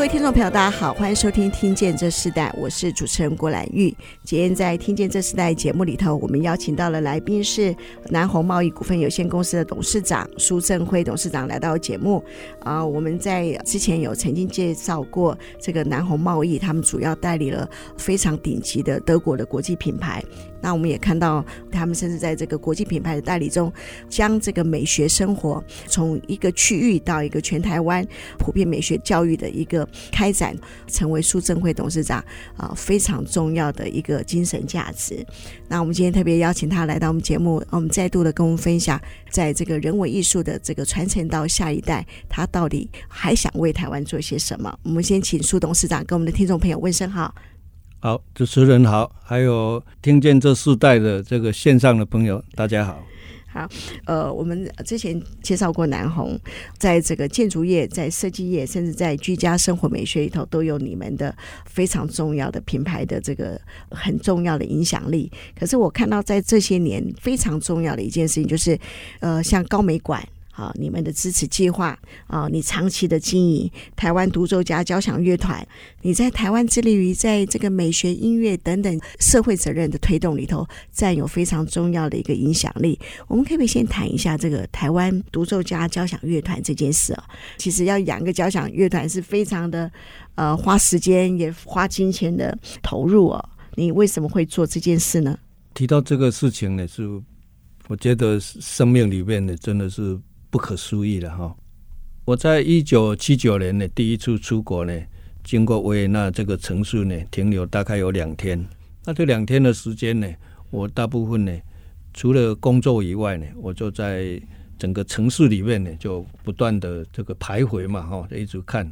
各位听众朋友，大家好，欢迎收听《听见这世代》，我是主持人郭兰玉。今天在《听见这世代》节目里头，我们邀请到了来宾是南红贸易股份有限公司的董事长苏振辉董事长来到节目。啊、呃，我们在之前有曾经介绍过这个南红贸易，他们主要代理了非常顶级的德国的国际品牌。那我们也看到，他们甚至在这个国际品牌的代理中，将这个美学生活从一个区域到一个全台湾普遍美学教育的一个开展，成为苏振辉董事长啊、非常重要的一个精神价值。那我们今天特别邀请他来到我们节目，我们再度的跟我们分享，在这个人文艺术的这个传承到下一代，他到底还想为台湾做些什么？我们先请苏董事长跟我们的听众朋友问声好。好，主持人好，还有听见这世代的这个线上的朋友，大家好。好，呃，我们之前介绍过南红，在这个建筑业、在设计业，甚至在居家生活美学里头，都有你们的非常重要的品牌的这个很重要的影响力。可是我看到在这些年非常重要的一件事情，就是呃，像高美馆。啊，你们的支持计划啊，你长期的经营台湾独奏家交响乐团，你在台湾致力于在这个美学、音乐等等社会责任的推动里头，占有非常重要的一个影响力。我们可不可以先谈一下这个台湾独奏家交响乐团这件事啊？其实要养个交响乐团是非常的呃花时间也花金钱的投入哦。你为什么会做这件事呢？提到这个事情呢，是我觉得生命里面呢，真的是。不可思议了哈！我在一九七九年呢，第一次出国呢，经过维也纳这个城市呢，停留大概有两天。那这两天的时间呢，我大部分呢，除了工作以外呢，我就在整个城市里面呢，就不断的这个徘徊嘛哈，一直看。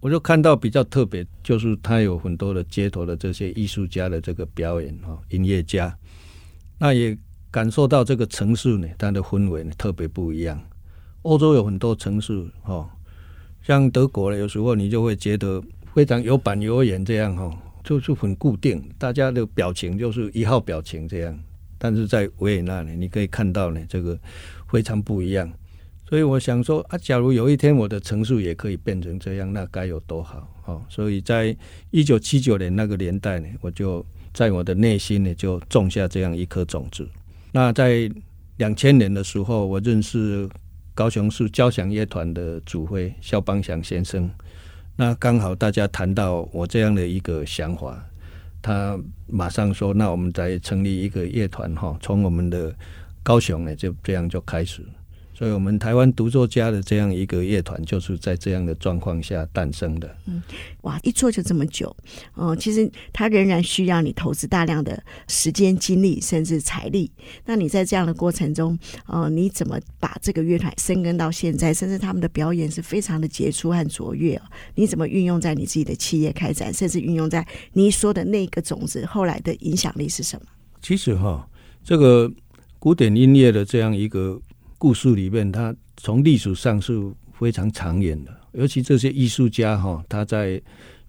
我就看到比较特别，就是他有很多的街头的这些艺术家的这个表演哈，音乐家。那也感受到这个城市呢，它的氛围呢，特别不一样。欧洲有很多城市，哈，像德国呢，有时候你就会觉得非常有板有眼这样，哈，就是很固定，大家的表情就是一号表情这样。但是在维也纳呢，你可以看到呢，这个非常不一样。所以我想说啊，假如有一天我的城市也可以变成这样，那该有多好，哈。所以在一九七九年那个年代呢，我就在我的内心呢，就种下这样一颗种子。那在两千年的时候，我认识。高雄市交响乐团的主挥肖邦祥先生，那刚好大家谈到我这样的一个想法，他马上说：“那我们再成立一个乐团哈，从我们的高雄呢，就这样就开始。”所以，我们台湾独奏家的这样一个乐团，就是在这样的状况下诞生的。嗯，哇，一做就这么久，哦、呃，其实它仍然需要你投资大量的时间、精力，甚至财力。那你在这样的过程中，呃，你怎么把这个乐团深耕到现在？甚至他们的表演是非常的杰出和卓越。你怎么运用在你自己的企业开展，甚至运用在你说的那个种子后来的影响力是什么？其实哈，这个古典音乐的这样一个。故事里面，它从历史上是非常长远的，尤其这些艺术家哈，他在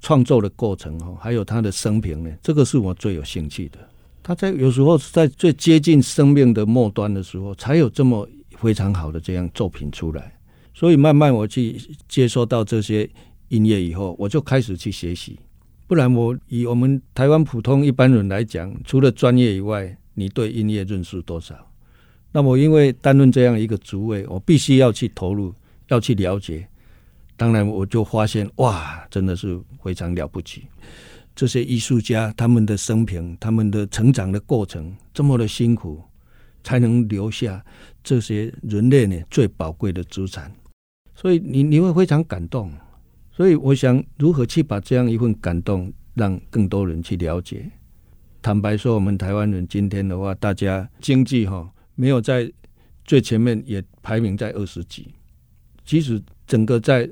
创作的过程哈，还有他的生平呢，这个是我最有兴趣的。他在有时候是在最接近生命的末端的时候，才有这么非常好的这样作品出来。所以慢慢我去接受到这些音乐以后，我就开始去学习。不然我以我们台湾普通一般人来讲，除了专业以外，你对音乐认识多少？那么，因为担任这样一个职位，我必须要去投入，要去了解。当然，我就发现，哇，真的是非常了不起。这些艺术家他们的生平、他们的成长的过程，这么的辛苦，才能留下这些人类呢最宝贵的资产。所以，你你会非常感动。所以，我想如何去把这样一份感动，让更多人去了解。坦白说，我们台湾人今天的话，大家经济哈。没有在最前面，也排名在二十几。其实整个在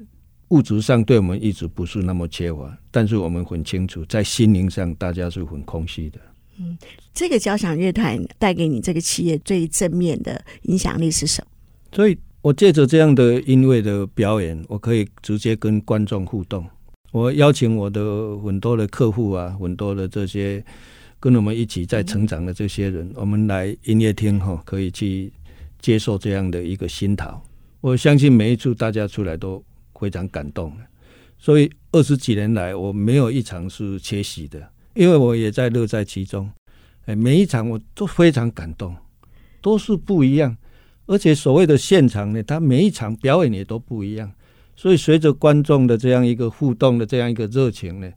物质上对我们一直不是那么缺乏，但是我们很清楚，在心灵上大家是很空虚的。嗯，这个交响乐团带给你这个企业最正面的影响力是什么？所以我借着这样的音乐的表演，我可以直接跟观众互动。我邀请我的很多的客户啊，很多的这些跟我们一起在成长的这些人，我们来音乐厅哈，可以去接受这样的一个熏陶。我相信每一次大家出来都非常感动，所以二十几年来我没有一场是缺席的，因为我也在乐在其中。哎，每一场我都非常感动，都是不一样，而且所谓的现场呢，它每一场表演也都不一样，所以随着观众的这样一个互动的这样一个热情呢，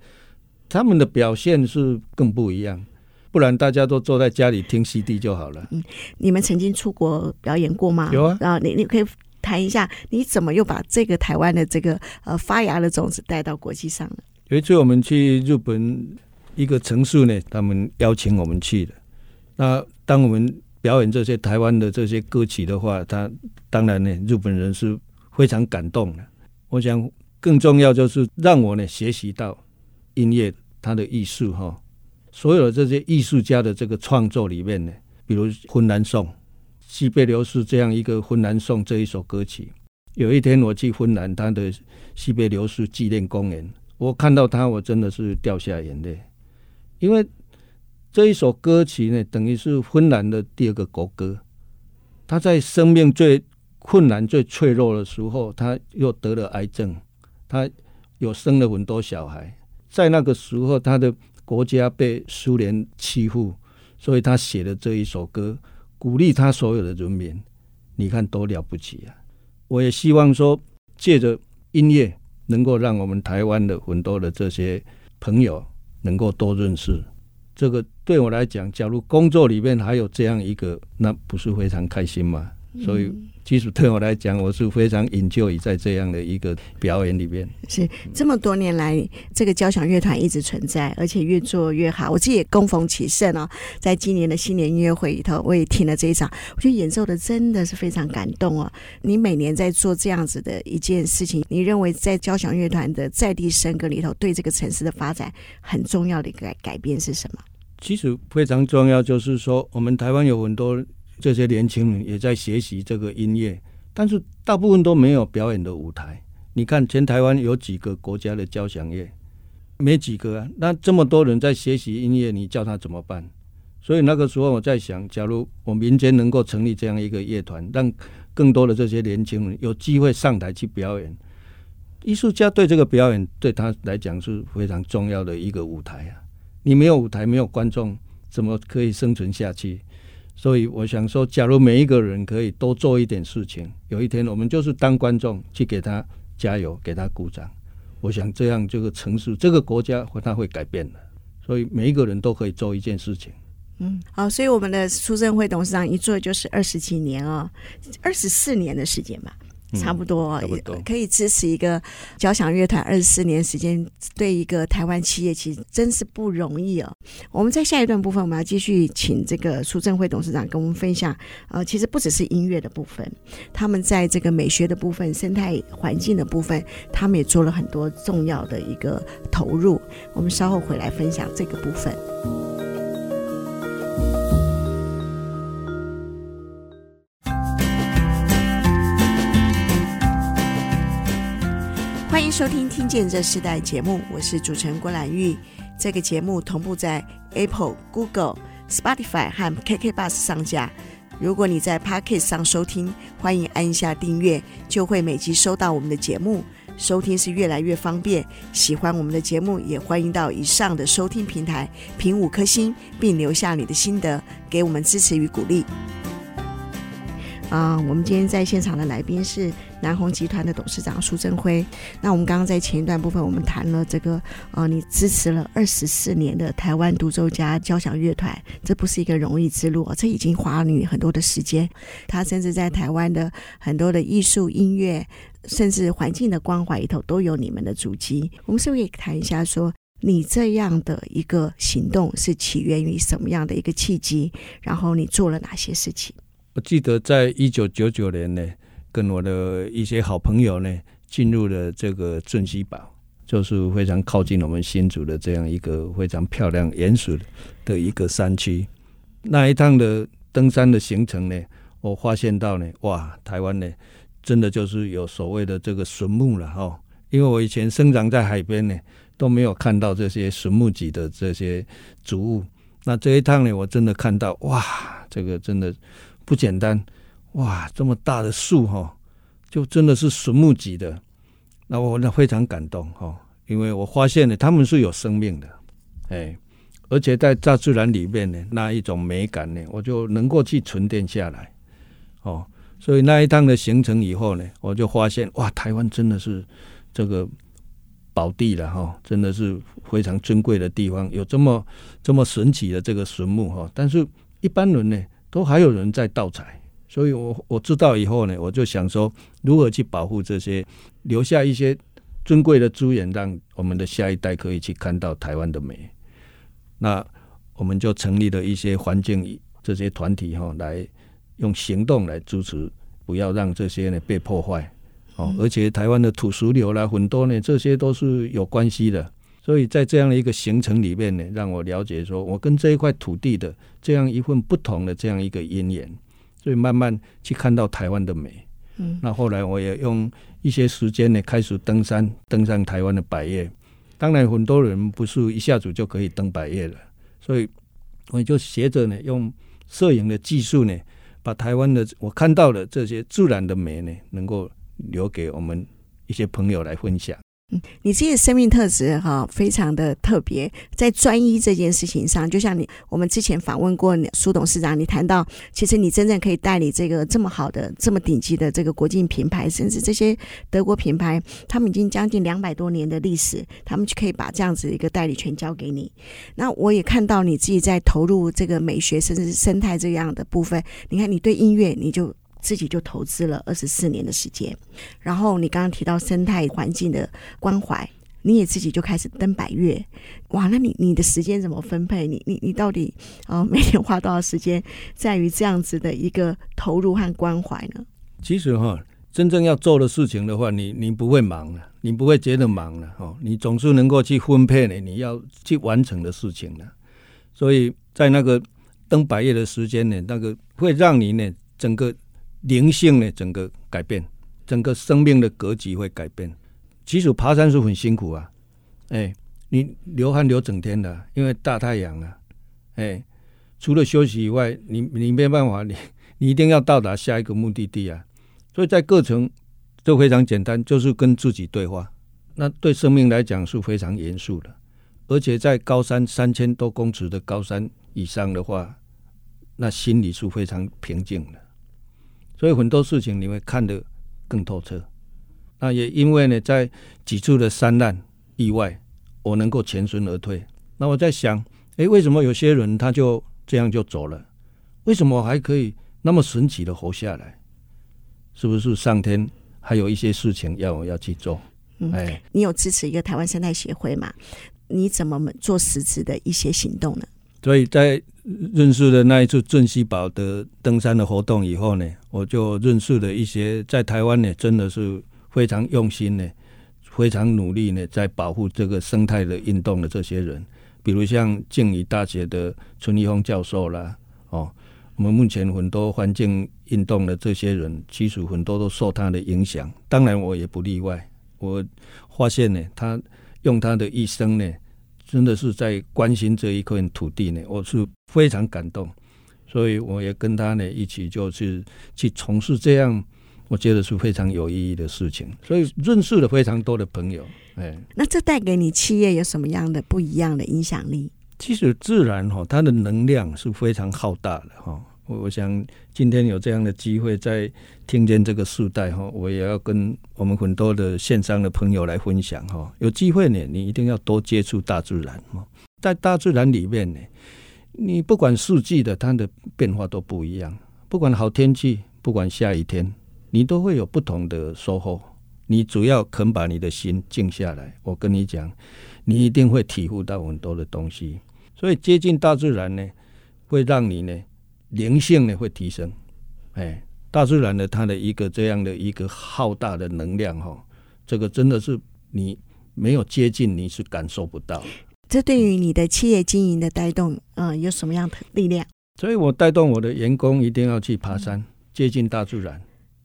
他们的表现是更不一样。不然大家都坐在家里听 CD 就好了。嗯，你们曾经出国表演过吗？有啊，啊，你你可以。谈一下，你怎么又把这个台湾的这个呃发芽的种子带到国际上了？有一次我们去日本一个城市呢，他们邀请我们去的。那当我们表演这些台湾的这些歌曲的话，他当然呢，日本人是非常感动的。我想更重要就是让我呢学习到音乐它的艺术哈，所有的这些艺术家的这个创作里面呢，比如《芬兰颂》。西北流士这样一个芬兰颂这一首歌曲，有一天我去芬兰他的西北流士纪念公园，我看到他，我真的是掉下眼泪，因为这一首歌曲呢，等于是芬兰的第二个国歌。他在生命最困难、最脆弱的时候，他又得了癌症，他又生了很多小孩，在那个时候，他的国家被苏联欺负，所以他写了这一首歌。鼓励他所有的人民，你看多了不起啊！我也希望说，借着音乐，能够让我们台湾的很多的这些朋友能够多认识。这个对我来讲，假如工作里面还有这样一个，那不是非常开心吗？所以，其实对我来讲，我是非常 enjoy 在这样的一个表演里面。是这么多年来，这个交响乐团一直存在，而且越做越好。我自己也恭逢其盛哦，在今年的新年音乐会里头，我也听了这一场，我觉得演奏的真的是非常感动哦。你每年在做这样子的一件事情，你认为在交响乐团的在地生根里头，对这个城市的发展很重要的一个改改变是什么？其实非常重要，就是说我们台湾有很多。这些年轻人也在学习这个音乐，但是大部分都没有表演的舞台。你看，全台湾有几个国家的交响乐？没几个啊。那这么多人在学习音乐，你叫他怎么办？所以那个时候我在想，假如我民间能够成立这样一个乐团，让更多的这些年轻人有机会上台去表演，艺术家对这个表演对他来讲是非常重要的一个舞台啊。你没有舞台，没有观众，怎么可以生存下去？所以我想说，假如每一个人可以多做一点事情，有一天我们就是当观众去给他加油，给他鼓掌。我想这样这个城市、这个国家，它会改变的。所以每一个人都可以做一件事情。嗯，好，所以我们的苏振会董事长一做就是二十几年哦，二十四年的时间吧。差不多，嗯、不多可以支持一个交响乐团二十四年时间，对一个台湾企业其实真是不容易哦。我们在下一段部分，我们要继续请这个苏正辉董事长跟我们分享。呃，其实不只是音乐的部分，他们在这个美学的部分、生态环境的部分，他们也做了很多重要的一个投入。我们稍后回来分享这个部分。收听听见这世代节目，我是主持人郭兰玉。这个节目同步在 Apple、Google、Spotify 和 KK Bus 上架。如果你在 Podcast 上收听，欢迎按一下订阅，就会每集收到我们的节目。收听是越来越方便。喜欢我们的节目，也欢迎到以上的收听平台评五颗星，并留下你的心得，给我们支持与鼓励。啊，我们今天在现场的来宾是南宏集团的董事长苏振辉。那我们刚刚在前一段部分，我们谈了这个，呃，你支持了二十四年的台湾独奏家交响乐团，这不是一个容易之路，这已经花了你很多的时间。他甚至在台湾的很多的艺术、音乐，甚至环境的关怀里头，都有你们的足迹。我们是不是可以谈一下，说你这样的一个行动是起源于什么样的一个契机？然后你做了哪些事情？我记得在一九九九年呢，跟我的一些好朋友呢，进入了这个镇西堡，就是非常靠近我们新竹的这样一个非常漂亮、原始的一个山区。那一趟的登山的行程呢，我发现到呢，哇，台湾呢，真的就是有所谓的这个神木了哈，因为我以前生长在海边呢，都没有看到这些神木级的这些植物。那这一趟呢，我真的看到，哇，这个真的不简单，哇，这么大的树哈，就真的是神木级的。那我那非常感动哈，因为我发现呢，他们是有生命的，哎，而且在大自然里面呢，那一种美感呢，我就能够去沉淀下来，哦，所以那一趟的行程以后呢，我就发现，哇，台湾真的是这个。宝地了哈，真的是非常珍贵的地方，有这么这么神奇的这个神木哈。但是一般人呢，都还有人在盗采，所以我我知道以后呢，我就想说，如何去保护这些，留下一些尊贵的资源，让我们的下一代可以去看到台湾的美。那我们就成立了一些环境这些团体哈，来用行动来支持，不要让这些呢被破坏。哦，而且台湾的土石流啦，很多呢，这些都是有关系的。所以在这样的一个行程里面呢，让我了解说，我跟这一块土地的这样一份不同的这样一个因缘，所以慢慢去看到台湾的美。嗯，那后来我也用一些时间呢，开始登山，登上台湾的百叶。当然，很多人不是一下子就可以登百叶了，所以我就学着呢，用摄影的技术呢，把台湾的我看到的这些自然的美呢，能够。留给我们一些朋友来分享。嗯，你这些生命特质哈，非常的特别，在专一这件事情上，就像你我们之前访问过苏董事长，你谈到，其实你真正可以代理这个这么好的、这么顶级的这个国际品牌，甚至这些德国品牌，他们已经将近两百多年的历史，他们就可以把这样子一个代理权交给你。那我也看到你自己在投入这个美学，甚至生态这样的部分。你看，你对音乐，你就。自己就投资了二十四年的时间，然后你刚刚提到生态环境的关怀，你也自己就开始登百岳，哇！那你你的时间怎么分配？你你你到底呃 每天花多少时间在于这样子的一个投入和关怀呢？其实哈，真正要做的事情的话，你你不会忙了，你不会觉得忙了哈，你总是能够去分配呢，你要去完成的事情了。所以在那个登百岳的时间呢，那个会让你呢整个。灵性呢，整个改变，整个生命的格局会改变。其实爬山是很辛苦啊，哎，你流汗流整天的，因为大太阳啊，哎，除了休息以外，你你没办法，你你一定要到达下一个目的地啊。所以在过程都非常简单，就是跟自己对话。那对生命来讲是非常严肃的，而且在高山三千多公尺的高山以上的话，那心里是非常平静的。所以很多事情你会看得更透彻。那也因为呢，在几次的山难意外，我能够全身而退。那我在想，哎，为什么有些人他就这样就走了？为什么我还可以那么神奇的活下来？是不是上天还有一些事情要我要去做？嗯，哎，你有支持一个台湾生态协会吗？你怎么做实质的一些行动呢？所以在认识了那一次镇西堡的登山的活动以后呢，我就认识了一些在台湾呢，真的是非常用心呢，非常努力呢，在保护这个生态的运动的这些人，比如像静宜大学的陈立峰教授啦，哦，我们目前很多环境运动的这些人，其实很多都受他的影响，当然我也不例外。我发现呢，他用他的一生呢。真的是在关心这一块土地呢，我是非常感动，所以我也跟他呢一起就是去从事这样，我觉得是非常有意义的事情，所以认识了非常多的朋友。哎，那这带给你企业有什么样的不一样的影响力？其实自然哈，它的能量是非常浩大的哈。我想今天有这样的机会，在听见这个时代哈，我也要跟我们很多的线上的朋友来分享哈。有机会呢，你一定要多接触大自然哈。在大自然里面呢，你不管四季的它的变化都不一样，不管好天气，不管下雨天，你都会有不同的收获。你只要肯把你的心静下来，我跟你讲，你一定会体悟到很多的东西。所以接近大自然呢，会让你呢。灵性呢会提升，哎，大自然的它的一个这样的一个浩大的能量哈，这个真的是你没有接近你是感受不到。这对于你的企业经营的带动，嗯、呃，有什么样的力量？所以我带动我的员工一定要去爬山，接近大自然。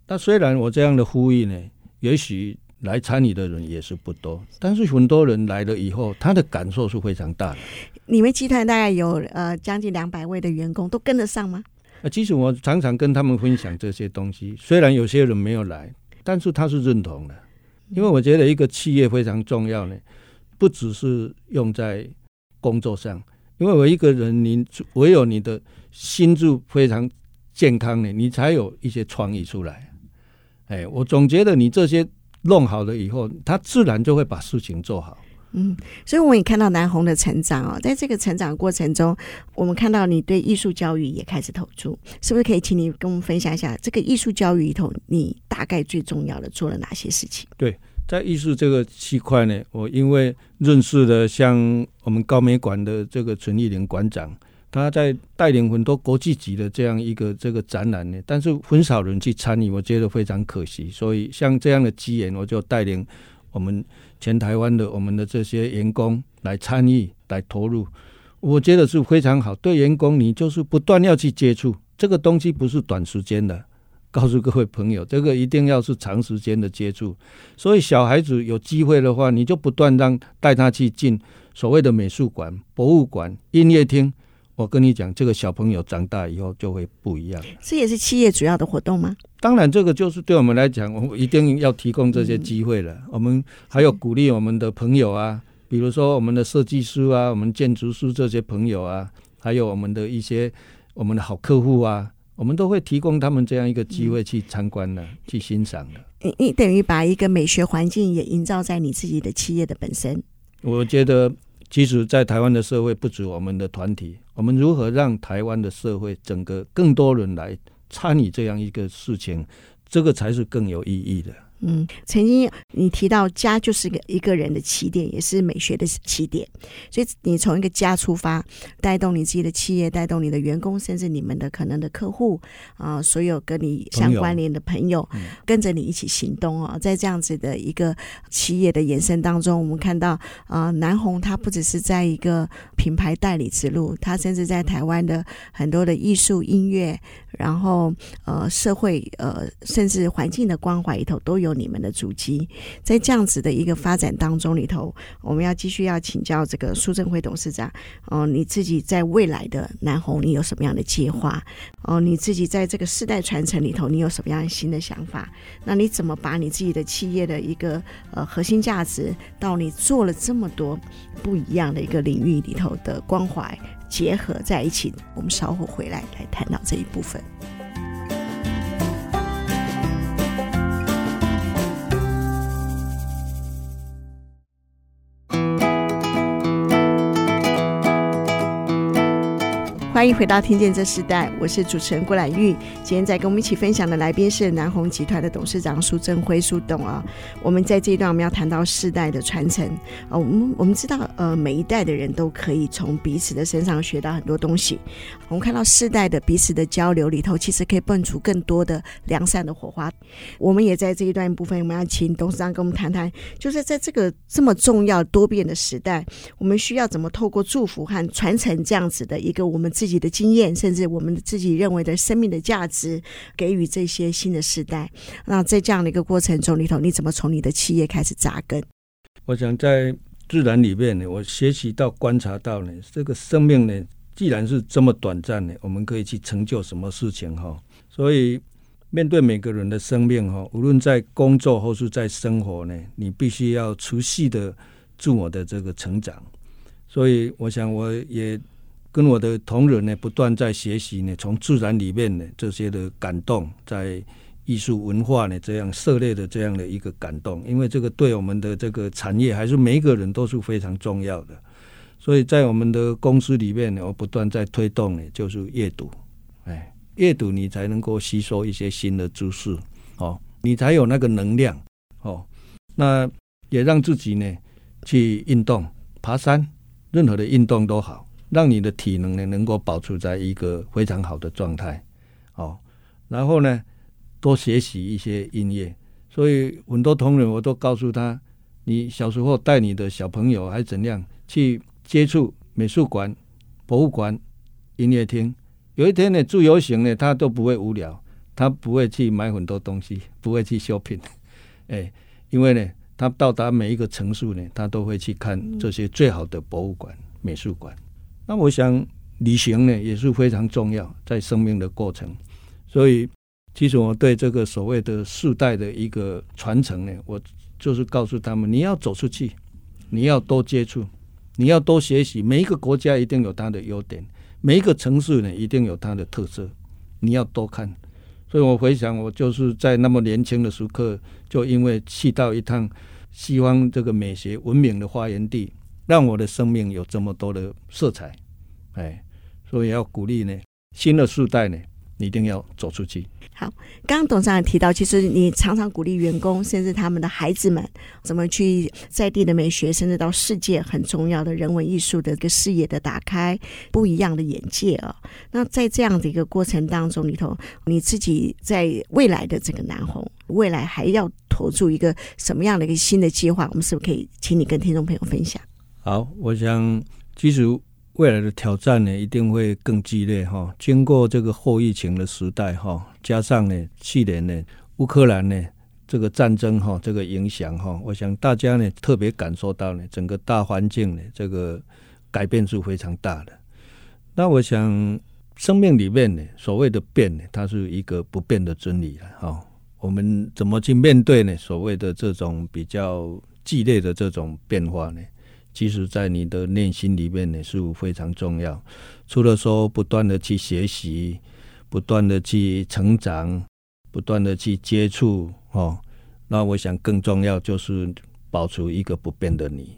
那虽然我这样的呼吁呢，也许来参与的人也是不多，但是很多人来了以后，他的感受是非常大的。你们集团大概有呃将近两百位的员工，都跟得上吗？啊，其实我常常跟他们分享这些东西，虽然有些人没有来，但是他是认同的，因为我觉得一个企业非常重要呢，不只是用在工作上，因为我一个人，你唯有你的心智非常健康呢，你才有一些创意出来。哎，我总觉得你这些弄好了以后，他自然就会把事情做好。嗯，所以我们也看到南红的成长哦，在这个成长过程中，我们看到你对艺术教育也开始投注，是不是可以请你跟我们分享一下这个艺术教育里头，你大概最重要的做了哪些事情？对，在艺术这个区块呢，我因为认识了像我们高美馆的这个陈玉玲馆长，他在带领很多国际级的这样一个这个展览呢，但是很少人去参与，我觉得非常可惜。所以像这样的机缘，我就带领我们。全台湾的我们的这些员工来参与、来投入，我觉得是非常好。对员工，你就是不断要去接触这个东西，不是短时间的。告诉各位朋友，这个一定要是长时间的接触。所以小孩子有机会的话，你就不断让带他去进所谓的美术馆、博物馆、音乐厅。我跟你讲，这个小朋友长大以后就会不一样。这也是企业主要的活动吗？当然，这个就是对我们来讲，我们一定要提供这些机会了。嗯、我们还有鼓励我们的朋友啊，比如说我们的设计师啊，我们建筑师这些朋友啊，还有我们的一些我们的好客户啊，我们都会提供他们这样一个机会去参观的、嗯、去欣赏的。你你等于把一个美学环境也营造在你自己的企业的本身。我觉得。其实，在台湾的社会，不止我们的团体，我们如何让台湾的社会整个更多人来参与这样一个事情，这个才是更有意义的。嗯，曾经你提到家就是个一个人的起点，也是美学的起点。所以你从一个家出发，带动你自己的企业，带动你的员工，甚至你们的可能的客户啊、呃，所有跟你相关联的朋友，朋友跟着你一起行动啊。在这样子的一个企业的延伸当中，我们看到啊、呃，南红它不只是在一个品牌代理之路，它甚至在台湾的很多的艺术、音乐，然后呃社会呃甚至环境的关怀里头都有。有你们的足迹，在这样子的一个发展当中里头，我们要继续要请教这个苏振辉董事长哦、你自己在未来的南红，你有什么样的计划？哦、你自己在这个世代传承里头，你有什么样新的想法？那你怎么把你自己的企业的一个呃核心价值，到你做了这么多不一样的一个领域里头的关怀结合在一起？我们稍后回来来谈到这一部分。欢迎回到《听见这世代》，我是主持人郭兰玉。今天在跟我们一起分享的来宾是南红集团的董事长苏振辉苏董啊。我们在这一段我们要谈到世代的传承啊。我们我们知道，呃，每一代的人都可以从彼此的身上学到很多东西。我们看到世代的彼此的交流里头，其实可以蹦出更多的良善的火花。我们也在这一段部分，我们要请董事长跟我们谈谈，就是在这个这么重要多变的时代，我们需要怎么透过祝福和传承这样子的一个我们自己。你的经验，甚至我们自己认为的生命的价值，给予这些新的时代。那在这样的一个过程中里头，你怎么从你的企业开始扎根？我想在自然里面呢，我学习到、观察到呢，这个生命呢，既然是这么短暂呢，我们可以去成就什么事情哈？所以面对每个人的生命哈，无论在工作或是在生活呢，你必须要持续的自我的这个成长。所以我想我也。跟我的同仁呢，不断在学习呢，从自然里面呢这些的感动，在艺术文化呢这样涉猎的这样的一个感动，因为这个对我们的这个产业还是每一个人都是非常重要的。所以在我们的公司里面呢，我不断在推动呢，就是阅读，哎，阅读你才能够吸收一些新的知识，哦，你才有那个能量，哦，那也让自己呢去运动，爬山，任何的运动都好。让你的体能呢能够保持在一个非常好的状态，哦，然后呢多学习一些音乐。所以很多同仁我都告诉他，你小时候带你的小朋友还怎样去接触美术馆、博物馆、音乐厅。有一天呢自由行呢他都不会无聊，他不会去买很多东西，不会去 shopping，哎，因为呢，他到达每一个城市呢，他都会去看这些最好的博物馆、美术馆。那我想旅行呢也是非常重要，在生命的过程。所以，其实我对这个所谓的世代的一个传承呢，我就是告诉他们：你要走出去，你要多接触，你要多学习。每一个国家一定有它的优点，每一个城市呢一定有它的特色，你要多看。所以我回想，我就是在那么年轻的时刻，就因为去到一趟西方这个美学文明的发源地，让我的生命有这么多的色彩。哎，所以要鼓励呢，新的世代呢。你一定要走出去。好，刚刚董事长提到，其实你常常鼓励员工，甚至他们的孩子们，怎么去在地的美学，甚至到世界很重要的人文艺术的一个视野的打开，不一样的眼界啊。那在这样的一个过程当中里头，你自己在未来的这个南红，未来还要投注一个什么样的一个新的计划？我们是不是可以请你跟听众朋友分享？好，我想其实。未来的挑战呢，一定会更激烈哈。经过这个后疫情的时代哈，加上呢去年呢乌克兰呢这个战争哈这个影响哈，我想大家呢特别感受到呢整个大环境呢这个改变是非常大的。那我想生命里面呢所谓的变呢，它是一个不变的真理了哈。我们怎么去面对呢？所谓的这种比较激烈的这种变化呢？其实，在你的内心里面呢，是非常重要。除了说不断的去学习，不断的去成长，不断的去接触，哦，那我想更重要就是保持一个不变的你。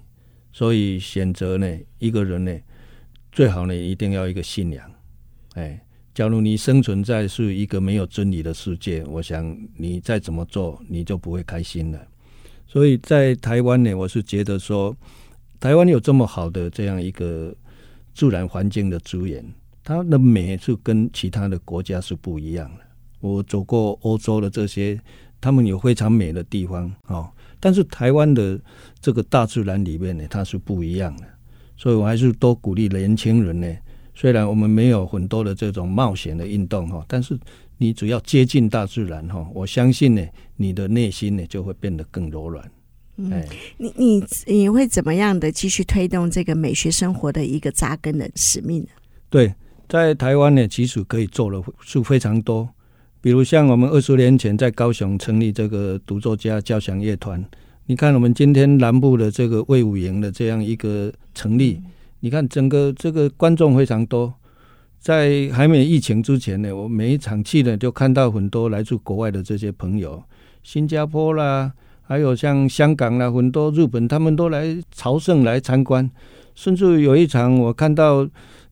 所以选择呢，一个人呢，最好呢，一定要一个信仰。哎，假如你生存在是一个没有真理的世界，我想你再怎么做，你就不会开心了。所以在台湾呢，我是觉得说。台湾有这么好的这样一个自然环境的资源，它的美是跟其他的国家是不一样的。我走过欧洲的这些，他们有非常美的地方哦，但是台湾的这个大自然里面呢，它是不一样的。所以我还是多鼓励年轻人呢。虽然我们没有很多的这种冒险的运动哈，但是你只要接近大自然哈，我相信呢，你的内心呢就会变得更柔软。嗯，你你你会怎么样的继续推动这个美学生活的一个扎根的使命呢？对，在台湾呢，其实可以做的是非常多。比如像我们二十年前在高雄成立这个独奏家交响乐团，你看我们今天南部的这个魏武营的这样一个成立，你看整个这个观众非常多。在还没有疫情之前呢，我每一场去呢就看到很多来自国外的这些朋友，新加坡啦。还有像香港啦，很多日本他们都来朝圣来参观，甚至有一场我看到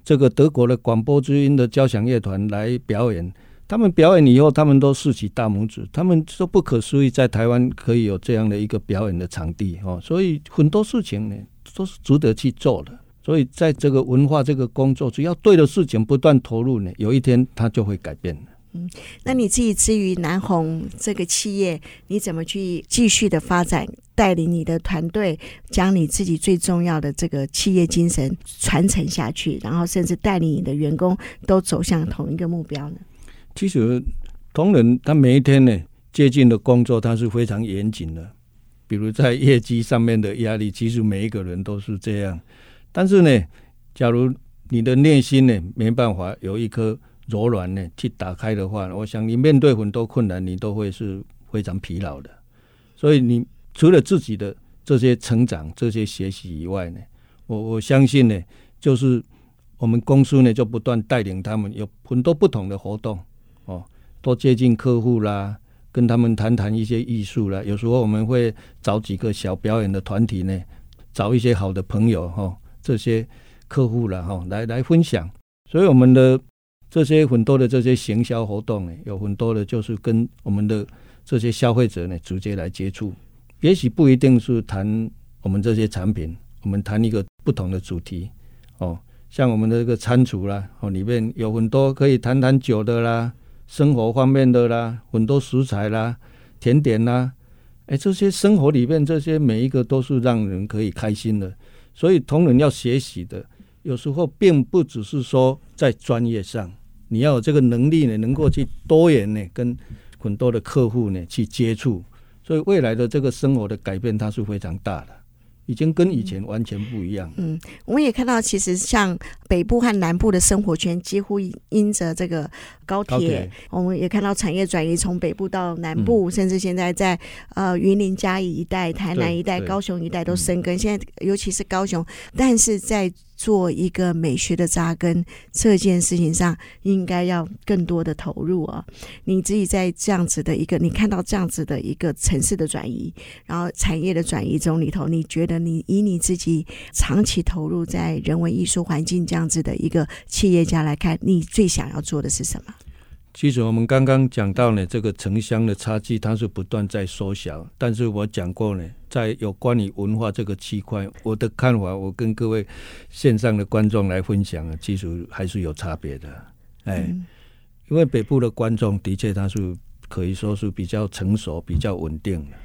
这个德国的广播之音的交响乐团来表演，他们表演以后，他们都竖起大拇指，他们说不可思议，在台湾可以有这样的一个表演的场地哦，所以很多事情呢都是值得去做的。所以在这个文化这个工作，只要对的事情不断投入呢，有一天它就会改变。嗯，那你自己至于南红这个企业，你怎么去继续的发展，带领你的团队，将你自己最重要的这个企业精神传承下去，然后甚至带领你的员工都走向同一个目标呢？其实，同仁他每一天呢，接近的工作他是非常严谨的，比如在业绩上面的压力，其实每一个人都是这样。但是呢，假如你的内心呢，没办法有一颗。柔软呢，去打开的话，我想你面对很多困难，你都会是非常疲劳的。所以，你除了自己的这些成长、这些学习以外呢，我我相信呢，就是我们公司呢，就不断带领他们有很多不同的活动哦，多接近客户啦，跟他们谈谈一些艺术啦。有时候我们会找几个小表演的团体呢，找一些好的朋友哈、哦，这些客户了哈，来来分享。所以，我们的。这些很多的这些行销活动呢，有很多的就是跟我们的这些消费者呢直接来接触，也许不一定是谈我们这些产品，我们谈一个不同的主题。哦，像我们的这个餐厨啦，哦里面有很多可以谈谈酒的啦，生活方面的啦，很多食材啦，甜点啦，哎，这些生活里面这些每一个都是让人可以开心的，所以同仁要学习的，有时候并不只是说在专业上。你要有这个能力呢，能够去多元呢，跟很多的客户呢去接触，所以未来的这个生活的改变，它是非常大的。已经跟以前完全不一样。嗯，我们也看到，其实像北部和南部的生活圈，几乎因着这个高铁，高铁我们也看到产业转移从北部到南部，嗯、甚至现在在呃云林嘉义一带、台南一带、高雄一带都生根。现在尤其是高雄，但是在做一个美学的扎根这件事情上，应该要更多的投入啊！你自己在这样子的一个，你看到这样子的一个城市的转移，然后产业的转移中里头，你觉得你以你自己长期投入在人文艺术环境这样子的一个企业家来看，你最想要做的是什么？其实我们刚刚讲到呢，这个城乡的差距它是不断在缩小。但是我讲过呢，在有关于文化这个区块，我的看法，我跟各位线上的观众来分享啊，其实还是有差别的。哎，嗯、因为北部的观众的确他是可以说是比较成熟、比较稳定的，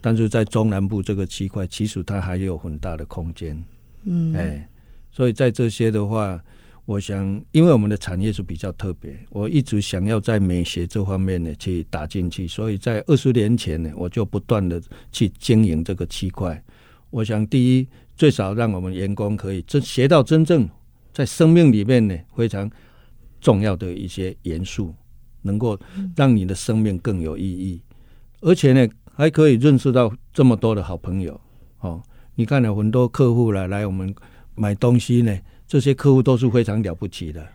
但是在中南部这个区块，其实它还有很大的空间。嗯，哎，所以在这些的话。我想，因为我们的产业是比较特别，我一直想要在美学这方面呢去打进去，所以在二十年前呢，我就不断的去经营这个区块。我想，第一，最少让我们员工可以真学到真正在生命里面呢非常重要的一些元素，能够让你的生命更有意义，而且呢还可以认识到这么多的好朋友。哦，你看有很多客户来来我们买东西呢。这些客户都是非常了不起的，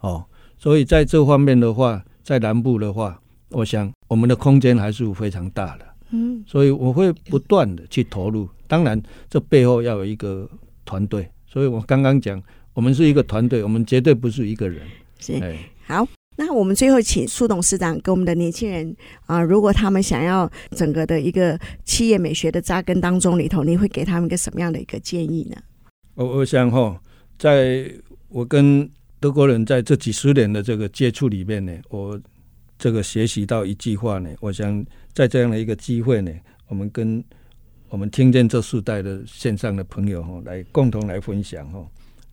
哦，所以在这方面的话，在南部的话，我想我们的空间还是非常大的，嗯，所以我会不断的去投入。当然，这背后要有一个团队，所以我刚刚讲，我们是一个团队，我们绝对不是一个人。是，好，那我们最后请苏董事长跟我们的年轻人啊、呃，如果他们想要整个的一个企业美学的扎根当中里头，你会给他们一个什么样的一个建议呢？我我想哈。在我跟德国人在这几十年的这个接触里面呢，我这个学习到一句话呢，我想在这样的一个机会呢，我们跟我们听见这世代的线上的朋友哈，来共同来分享哈。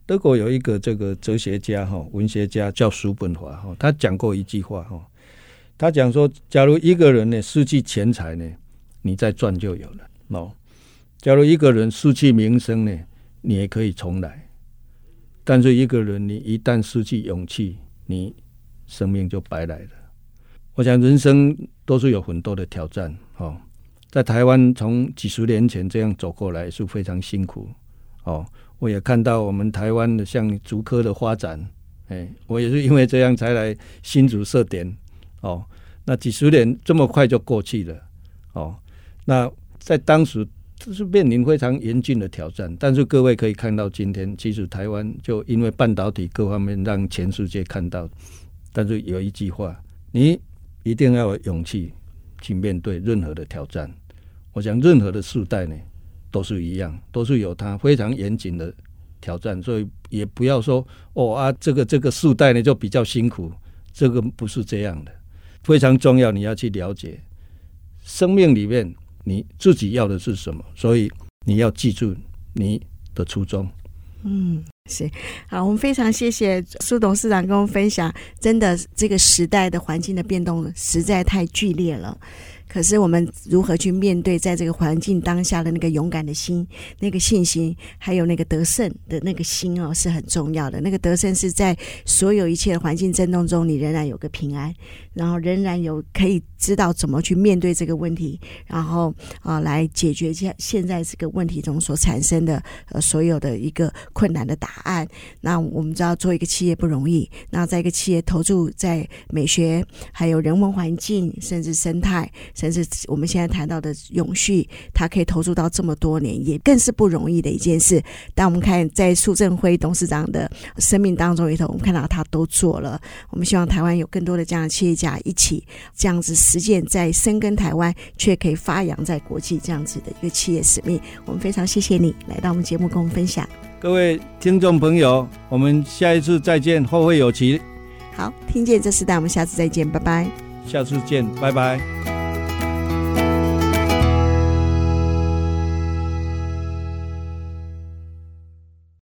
德国有一个这个哲学家哈，文学家叫叔本华哈，他讲过一句话哈，他讲说，假如一个人呢失去钱财呢，你再赚就有了哦；假如一个人失去名声呢，你也可以重来。但是一个人，你一旦失去勇气，你生命就白来了。我想人生都是有很多的挑战，哦，在台湾从几十年前这样走过来是非常辛苦，哦，我也看到我们台湾的像竹科的发展，哎，我也是因为这样才来新竹设点，哦，那几十年这么快就过去了，哦，那在当时。这是面临非常严峻的挑战，但是各位可以看到，今天其实台湾就因为半导体各方面让全世界看到。但是有一句话，你一定要有勇气去面对任何的挑战。我想任何的世代呢，都是一样，都是有它非常严谨的挑战，所以也不要说哦啊，这个这个世代呢就比较辛苦，这个不是这样的。非常重要，你要去了解生命里面。你自己要的是什么？所以你要记住你的初衷。嗯，行好，我们非常谢谢苏董事长跟我们分享。真的，这个时代的环境的变动实在太剧烈了。可是我们如何去面对，在这个环境当下的那个勇敢的心、那个信心，还有那个得胜的那个心哦，是很重要的。那个得胜是在所有一切的环境震动中，你仍然有个平安，然后仍然有可以知道怎么去面对这个问题，然后啊来解决现现在这个问题中所产生的呃所有的一个困难的答案。那我们知道做一个企业不容易，那在一个企业投注在美学，还有人文环境，甚至生态。至我们现在谈到的永续，它可以投入到这么多年，也更是不容易的一件事。但我们看在苏振辉董事长的生命当中里头，我们看到他都做了。我们希望台湾有更多的这样的企业家一起这样子实践，在深耕台湾，却可以发扬在国际这样子的一个企业使命。我们非常谢谢你来到我们节目跟我们分享。各位听众朋友，我们下一次再见，后会有期。好，听见这时代，我们下次再见，拜拜。下次见，拜拜。